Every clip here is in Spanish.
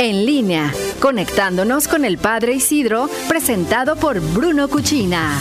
En línea, conectándonos con el Padre Isidro, presentado por Bruno Cuchina.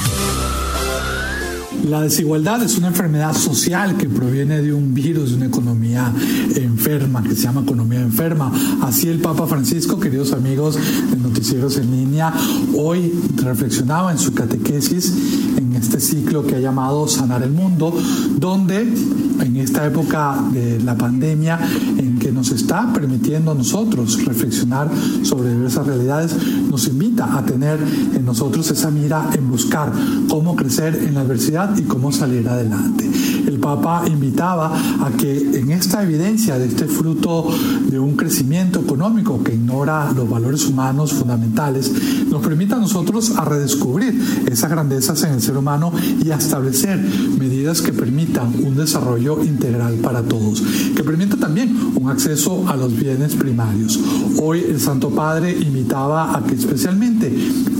La desigualdad es una enfermedad social que proviene de un virus, de una economía enferma, que se llama economía enferma. Así el Papa Francisco, queridos amigos de Noticieros en Línea, hoy reflexionaba en su catequesis en este ciclo que ha llamado Sanar el Mundo, donde en esta época de la pandemia, en que nos está permitiendo a nosotros reflexionar sobre diversas realidades, nos invita a tener en nosotros esa mira en buscar cómo crecer en la adversidad y cómo salir adelante. El Papa invitaba a que en esta evidencia de este fruto de un crecimiento económico que ignora los valores humanos fundamentales, nos permita a nosotros a redescubrir esas grandezas en el ser humano y establecer medidas que permitan un desarrollo integral para todos, que permita también un acceso a los bienes primarios. Hoy el Santo Padre invitaba a que especialmente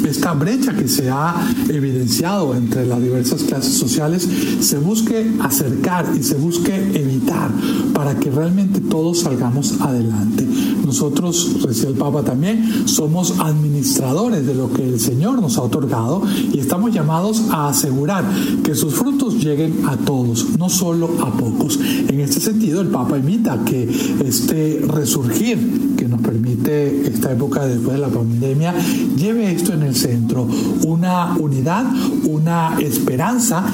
esta brecha que se ha evidenciado entre las diversas clases sociales se busque acercar y se busque evitar para que realmente todos salgamos adelante. Nosotros, decía el Papa también, somos administradores de lo que el Señor nos ha otorgado y estamos llamados a asegurar que sus frutos lleguen a todos, no solo a pocos. En este sentido, el Papa invita que este resurgir que nos permite esta época después de la pandemia lleve esto en el centro, una unidad, una esperanza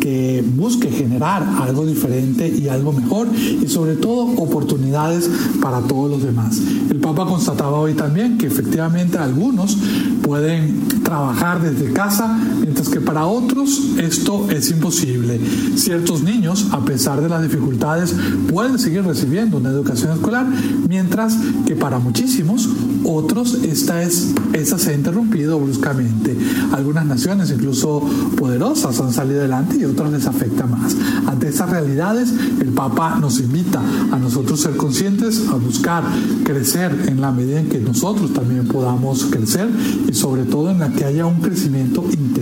que busque generar algo diferente y algo mejor y sobre todo oportunidades para todos los demás. El Papa constataba hoy también que efectivamente algunos pueden trabajar desde casa, mientras que para otros esto es imposible. Ciertos niños, a pesar de las dificultades, pueden seguir recibiendo una educación escolar, mientras que para muchísimos otros esta, es, esa se ha interrumpido bruscamente. Algunas naciones, incluso poderosas, han salido adelante y otras les afecta más. Ante estas realidades, el Papa nos invita a nosotros ser conscientes, a buscar crecer en la medida en que nosotros también podamos crecer y sobre todo en la que haya un crecimiento integral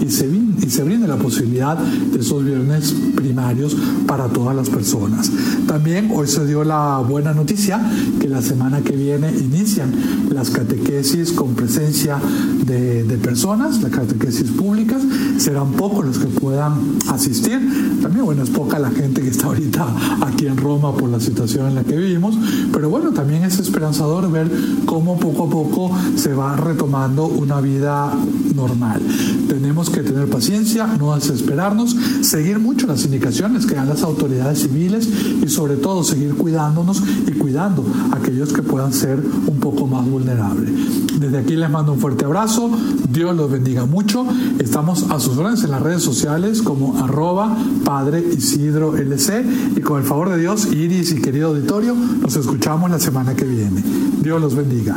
y se, y brinde la posibilidad de esos bienes primarios para todas las personas. También hoy se dio la buena noticia que la semana que viene inician las catequesis con presencia de, de personas, las catequesis públicas, serán pocos los que puedan asistir. También, bueno, es poca la gente que está ahorita aquí en Roma por la situación en la que vivimos, pero bueno, también es esperanzador ver cómo poco a poco se va retomando una vida normal. Tenemos que tener paciencia, no desesperarnos, seguir mucho las indicaciones que dan las autoridades civiles y sobre todo seguir cuidándonos y cuidando a aquellos que puedan ser un poco más vulnerables. Desde aquí les mando un fuerte abrazo, Dios los bendiga mucho, estamos a sus órdenes en las redes sociales como arroba Padre Isidro LC y con el favor de Dios, Iris y querido auditorio, nos escuchamos la semana que viene. Dios los bendiga.